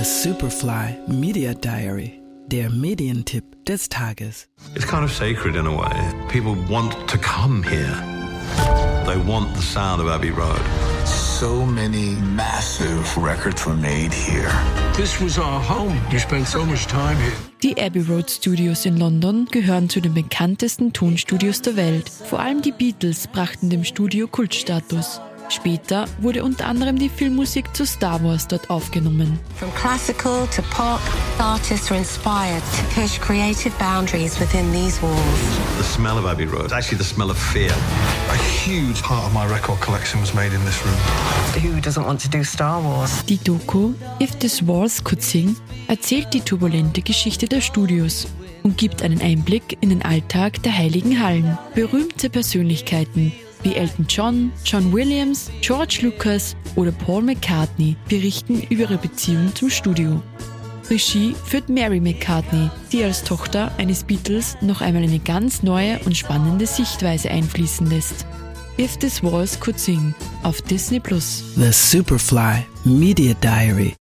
Superfly Media Diary, der Medientipp des Tages. It's kind of sacred in a way. People want to come here. They want the sound of Abbey Road. So many massive records were made here. This was our home. We spent so much time here. Die Abbey Road Studios in London gehören zu den bekanntesten Tonstudios der Welt. Vor allem die Beatles brachten dem Studio Kultstatus. Später wurde unter anderem die Filmmusik zu Star Wars dort aufgenommen. From classical to pop, artists are inspired to push creative boundaries within these walls. The smell of Abbey Road actually the smell of fear. A huge part of my record collection was made in this room. Who doesn't want to do Star Wars? Die Doku If This Walls Could Sing erzählt die turbulente Geschichte der Studios und gibt einen Einblick in den Alltag der heiligen Hallen. Berühmte Persönlichkeiten wie Elton John, John Williams, George Lucas oder Paul McCartney berichten über ihre Beziehung zum Studio. Regie führt Mary McCartney, die als Tochter eines Beatles noch einmal eine ganz neue und spannende Sichtweise einfließen lässt. If This Walls Could Sing auf Disney Plus. The Superfly Media Diary.